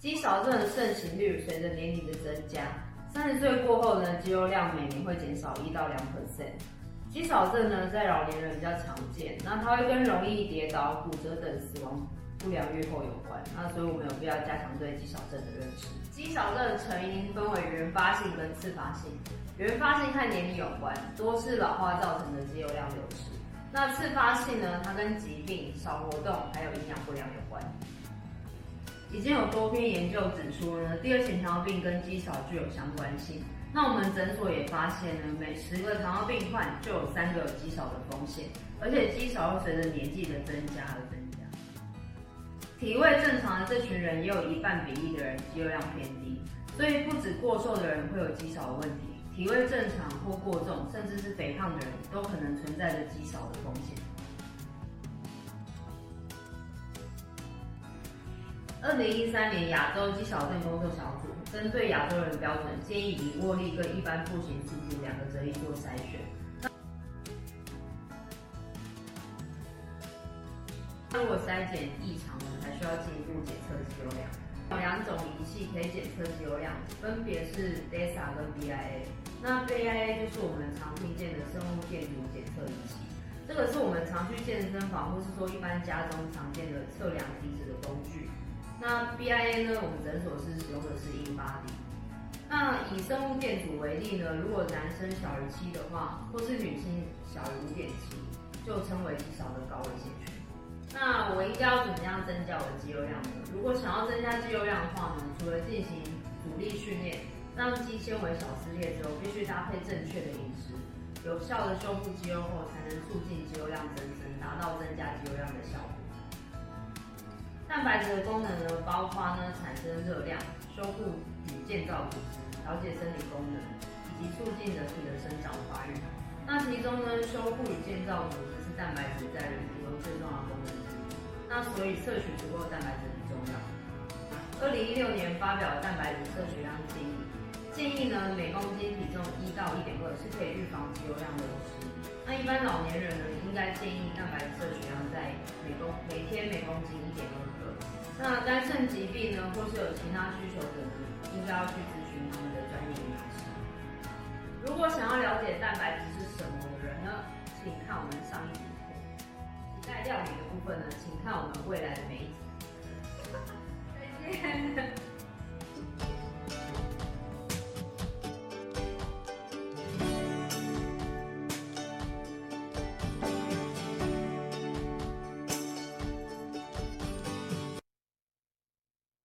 肌少症的盛行率随着年龄的增加，三十岁过后呢，肌肉量每年会减少一到两 percent。肌少症呢，在老年人比较常见，那它会跟容易跌倒、骨折等死亡不良预后有关。那所以我们有必要加强对肌少症的认识。肌少症的成因分为原发性跟次发性。原发性和年龄有关，多是老化造成的肌肉量流失。那次发性呢，它跟疾病、少活动还有营养不良有关。已经有多篇研究指出呢，第二型糖尿病跟肌少具有相关性。那我们诊所也发现呢，每十个糖尿病患就有三个有肌少的风险，而且肌少会随着年纪的增加而增加。体位正常的这群人，也有一半比例的人肌肉量偏低，所以不止过瘦的人会有肌少的问题，体位正常或过重，甚至是肥胖的人都可能存在着肌少的风险。二零一三年亚洲肌少症工作小组针对亚洲人标准，建议以握力跟一般步行速度两个择一做筛选。那如果筛检异常呢，还需要进一步检测肌肉量。有两种仪器可以检测肌肉量，分别是 DEXA 跟 BIA。那 BIA 就是我们常听见的生物电阻检测仪器，这个是我们常去健身房或是说一般家中常见的测量体脂的工具。那 BIA 呢？我们诊所是使用的是 InBody。那以生物电阻为例呢，如果男生小于七的话，或是女性小于五点七，就称为极少的高危险群。那我应该要怎么样增加我的肌肉量呢？如果想要增加肌肉量的话呢，除了进行阻力训练，让肌纤维小撕裂之后，必须搭配正确的饮食，有效的修复肌肉后，才能促进肌肉量增生，达蛋白质的功能呢，包括呢产生热量、修复与建造组织、调节生理功能，以及促进人体的生长发育。那其中呢，修复与建造组织是蛋白质在人体中最重要的功能之一。那所以摄取足够蛋白质很重要。二零一六年发表蛋白质摄取量建议，建议呢每公斤体重一到一点二是可以预防肌肉量流失。那一般老年人呢，应该建议蛋白质摄取量在每公每天每公斤一点二克。那肝肾疾病呢，或是有其他需求的呢，应该要去咨询他们的专业营养师。如果想要了解蛋白质是什么人呢，请看我们上一集课。期待料理的部分呢，请看我们未来的每一集。再见。